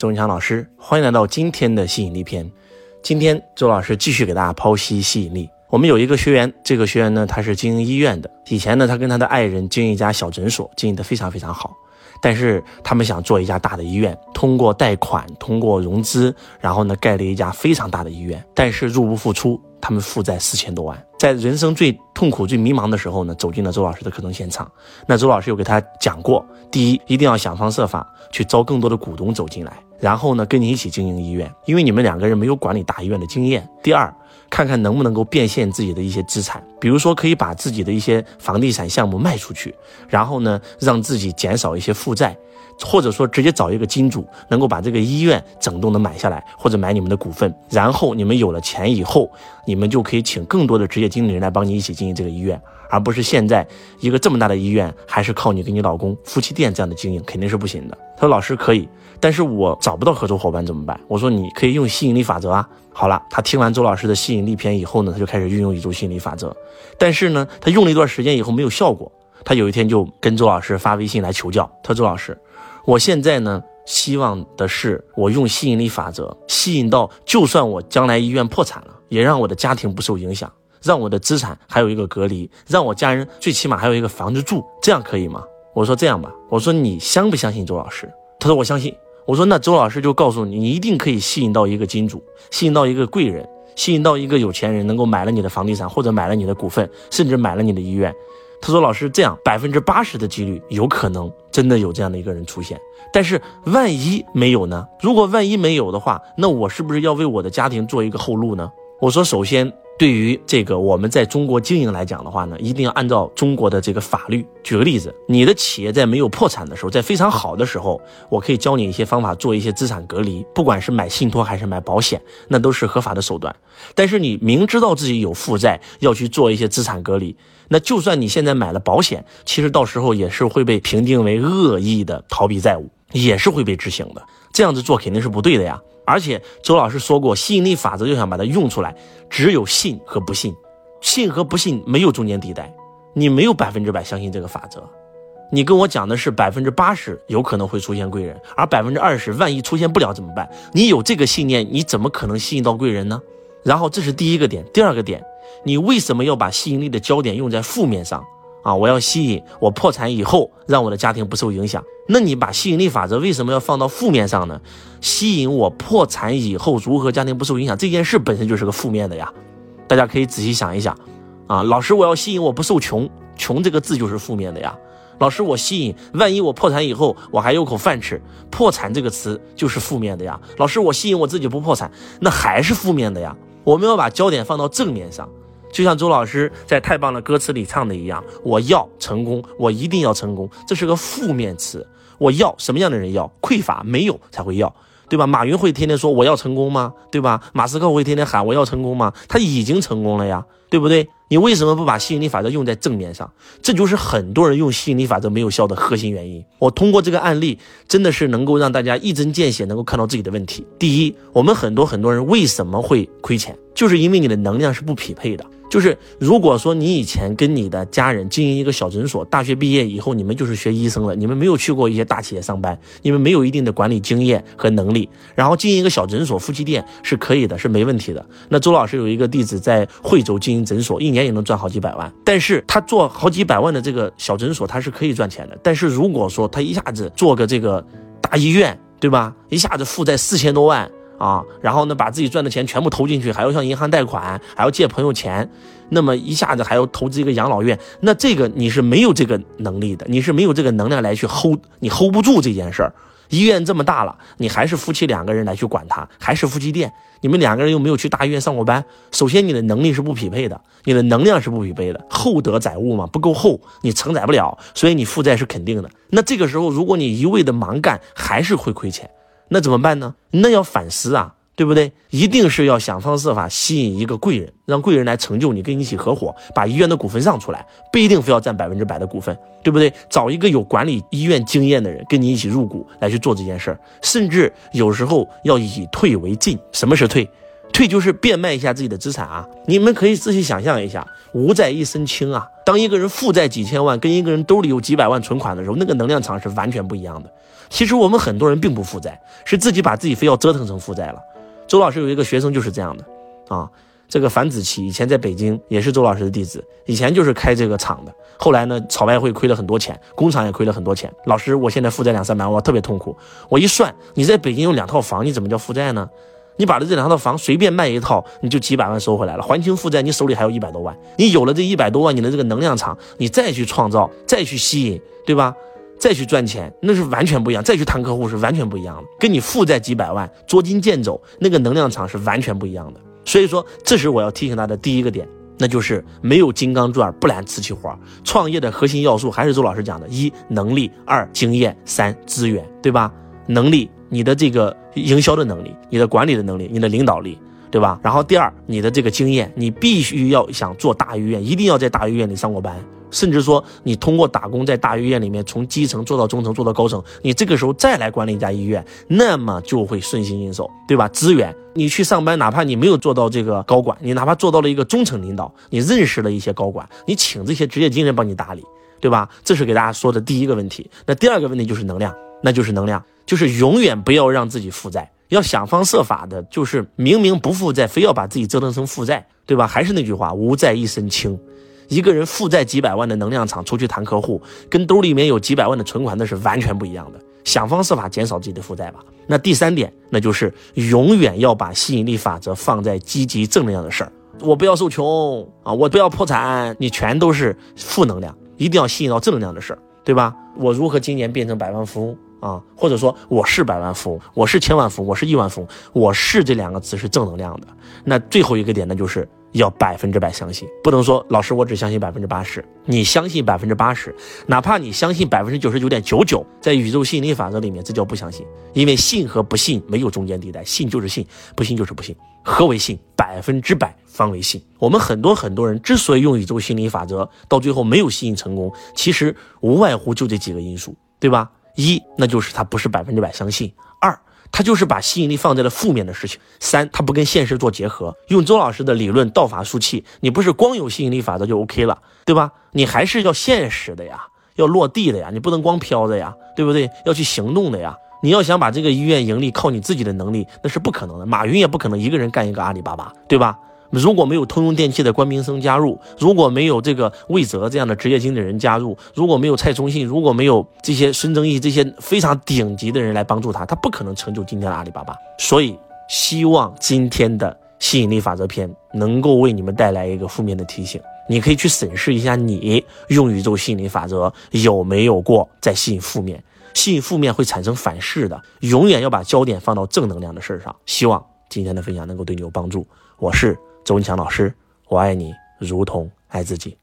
周文强老师，欢迎来到今天的吸引力篇。今天周老师继续给大家剖析吸引力。我们有一个学员，这个学员呢，他是经营医院的。以前呢，他跟他的爱人经营一家小诊所，经营的非常非常好。但是他们想做一家大的医院，通过贷款，通过融资，然后呢，盖了一家非常大的医院。但是入不敷出，他们负债四千多万。在人生最痛苦、最迷茫的时候呢，走进了周老师的课程现场。那周老师又给他讲过：第一，一定要想方设法去招更多的股东走进来。然后呢，跟你一起经营医院，因为你们两个人没有管理大医院的经验。第二，看看能不能够变现自己的一些资产，比如说可以把自己的一些房地产项目卖出去，然后呢，让自己减少一些负债，或者说直接找一个金主，能够把这个医院整栋的买下来，或者买你们的股份。然后你们有了钱以后，你们就可以请更多的职业经理人来帮你一起经营这个医院。而不是现在一个这么大的医院，还是靠你跟你老公夫妻店这样的经营，肯定是不行的。他说：“老师可以，但是我找不到合作伙伴怎么办？”我说：“你可以用吸引力法则啊。”好了，他听完周老师的吸引力篇以后呢，他就开始运用宇宙吸引力法则。但是呢，他用了一段时间以后没有效果，他有一天就跟周老师发微信来求教。他说：“周老师，我现在呢，希望的是我用吸引力法则吸引到，就算我将来医院破产了，也让我的家庭不受影响。”让我的资产还有一个隔离，让我家人最起码还有一个房子住，这样可以吗？我说这样吧，我说你相不相信周老师？他说我相信。我说那周老师就告诉你，你一定可以吸引到一个金主，吸引到一个贵人，吸引到一个有钱人，能够买了你的房地产，或者买了你的股份，甚至买了你的医院。他说老师这样百分之八十的几率有可能真的有这样的一个人出现，但是万一没有呢？如果万一没有的话，那我是不是要为我的家庭做一个后路呢？我说首先。对于这个我们在中国经营来讲的话呢，一定要按照中国的这个法律。举个例子，你的企业在没有破产的时候，在非常好的时候，我可以教你一些方法，做一些资产隔离，不管是买信托还是买保险，那都是合法的手段。但是你明知道自己有负债，要去做一些资产隔离，那就算你现在买了保险，其实到时候也是会被评定为恶意的逃避债务，也是会被执行的。这样子做肯定是不对的呀。而且周老师说过，吸引力法则就想把它用出来，只有信和不信，信和不信没有中间地带，你没有百分之百相信这个法则，你跟我讲的是百分之八十有可能会出现贵人，而百分之二十万一出现不了怎么办？你有这个信念，你怎么可能吸引到贵人呢？然后这是第一个点，第二个点，你为什么要把吸引力的焦点用在负面上？啊！我要吸引我破产以后，让我的家庭不受影响。那你把吸引力法则为什么要放到负面上呢？吸引我破产以后如何家庭不受影响这件事本身就是个负面的呀。大家可以仔细想一想。啊，老师，我要吸引我不受穷，穷这个字就是负面的呀。老师，我吸引万一我破产以后我还有口饭吃，破产这个词就是负面的呀。老师，我吸引我自己不破产，那还是负面的呀。我们要把焦点放到正面上。就像周老师在太棒的歌词里唱的一样，我要成功，我一定要成功，这是个负面词。我要什么样的人要？匮乏没有才会要，对吧？马云会天天说我要成功吗？对吧？马斯克会天天喊我要成功吗？他已经成功了呀，对不对？你为什么不把吸引力法则用在正面上？这就是很多人用吸引力法则没有效的核心原因。我通过这个案例，真的是能够让大家一针见血，能够看到自己的问题。第一，我们很多很多人为什么会亏钱，就是因为你的能量是不匹配的。就是如果说你以前跟你的家人经营一个小诊所，大学毕业以后你们就是学医生了，你们没有去过一些大企业上班，你们没有一定的管理经验和能力，然后经营一个小诊所、夫妻店是可以的，是没问题的。那周老师有一个弟子在惠州经营诊所，一年也能赚好几百万，但是他做好几百万的这个小诊所，他是可以赚钱的。但是如果说他一下子做个这个大医院，对吧？一下子负债四千多万。啊，然后呢，把自己赚的钱全部投进去，还要向银行贷款，还要借朋友钱，那么一下子还要投资一个养老院，那这个你是没有这个能力的，你是没有这个能量来去 hold，你 hold 不住这件事儿。医院这么大了，你还是夫妻两个人来去管它，还是夫妻店，你们两个人又没有去大医院上过班，首先你的能力是不匹配的，你的能量是不匹配的，厚德载物嘛，不够厚，你承载不了，所以你负债是肯定的。那这个时候，如果你一味的盲干，还是会亏钱。那怎么办呢？那要反思啊，对不对？一定是要想方设法吸引一个贵人，让贵人来成就你，跟你一起合伙，把医院的股份让出来，不一定非要占百分之百的股份，对不对？找一个有管理医院经验的人，跟你一起入股来去做这件事儿，甚至有时候要以退为进。什么是退？退就是变卖一下自己的资产啊！你们可以仔细想象一下，无债一身轻啊。当一个人负债几千万，跟一个人兜里有几百万存款的时候，那个能量场是完全不一样的。其实我们很多人并不负债，是自己把自己非要折腾成负债了。周老师有一个学生就是这样的啊。这个樊子琪以前在北京也是周老师的弟子，以前就是开这个厂的。后来呢，炒外汇亏了很多钱，工厂也亏了很多钱。老师，我现在负债两三百万，我特别痛苦。我一算，你在北京有两套房，你怎么叫负债呢？你把这这两套房随便卖一套，你就几百万收回来了，还清负债，你手里还有一百多万。你有了这一百多万，你的这个能量场，你再去创造，再去吸引，对吧？再去赚钱，那是完全不一样。再去谈客户是完全不一样的，跟你负债几百万，捉襟见肘，那个能量场是完全不一样的。所以说，这是我要提醒大家的第一个点，那就是没有金刚钻不揽瓷器活。创业的核心要素还是周老师讲的：一能力，二经验，三资源，对吧？能力，你的这个营销的能力，你的管理的能力，你的领导力，对吧？然后第二，你的这个经验，你必须要想做大医院，一定要在大医院里上过班。甚至说，你通过打工在大医院里面，从基层做到中层，做到高层，你这个时候再来管理一家医院，那么就会顺心应手，对吧？资源，你去上班，哪怕你没有做到这个高管，你哪怕做到了一个中层领导，你认识了一些高管，你请这些职业经理人帮你打理，对吧？这是给大家说的第一个问题。那第二个问题就是能量，那就是能量，就是永远不要让自己负债，要想方设法的，就是明明不负债，非要把自己折腾成负债，对吧？还是那句话，无债一身轻。一个人负债几百万的能量场出去谈客户，跟兜里面有几百万的存款那是完全不一样的。想方设法减少自己的负债吧。那第三点，那就是永远要把吸引力法则放在积极正能量的事儿。我不要受穷啊，我不要破产，你全都是负能量。一定要吸引到正能量的事儿，对吧？我如何今年变成百万富翁啊？或者说我是百万富翁，我是千万富翁，我是亿万富翁，我是这两个词是正能量的。那最后一个点呢，就是。要百分之百相信，不能说老师我只相信百分之八十。你相信百分之八十，哪怕你相信百分之九十九点九九，在宇宙吸引力法则里面，这叫不相信。因为信和不信没有中间地带，信就是信，不信就是不信。何为信？百分之百方为信。我们很多很多人之所以用宇宙心理法则，到最后没有吸引成功，其实无外乎就这几个因素，对吧？一，那就是他不是百分之百相信；二。他就是把吸引力放在了负面的事情。三，他不跟现实做结合。用周老师的理论，道法术器，你不是光有吸引力法则就 OK 了，对吧？你还是要现实的呀，要落地的呀，你不能光飘着呀，对不对？要去行动的呀。你要想把这个医院盈利，靠你自己的能力，那是不可能的。马云也不可能一个人干一个阿里巴巴，对吧？如果没有通用电气的关明生加入，如果没有这个魏哲这样的职业经理人加入，如果没有蔡崇信，如果没有这些孙正义这些非常顶级的人来帮助他，他不可能成就今天的阿里巴巴。所以，希望今天的吸引力法则篇能够为你们带来一个负面的提醒。你可以去审视一下，你用宇宙吸引力法则有没有过在吸引负面？吸引负面会产生反噬的。永远要把焦点放到正能量的事上。希望今天的分享能够对你有帮助。我是。周文强老师，我爱你，如同爱自己。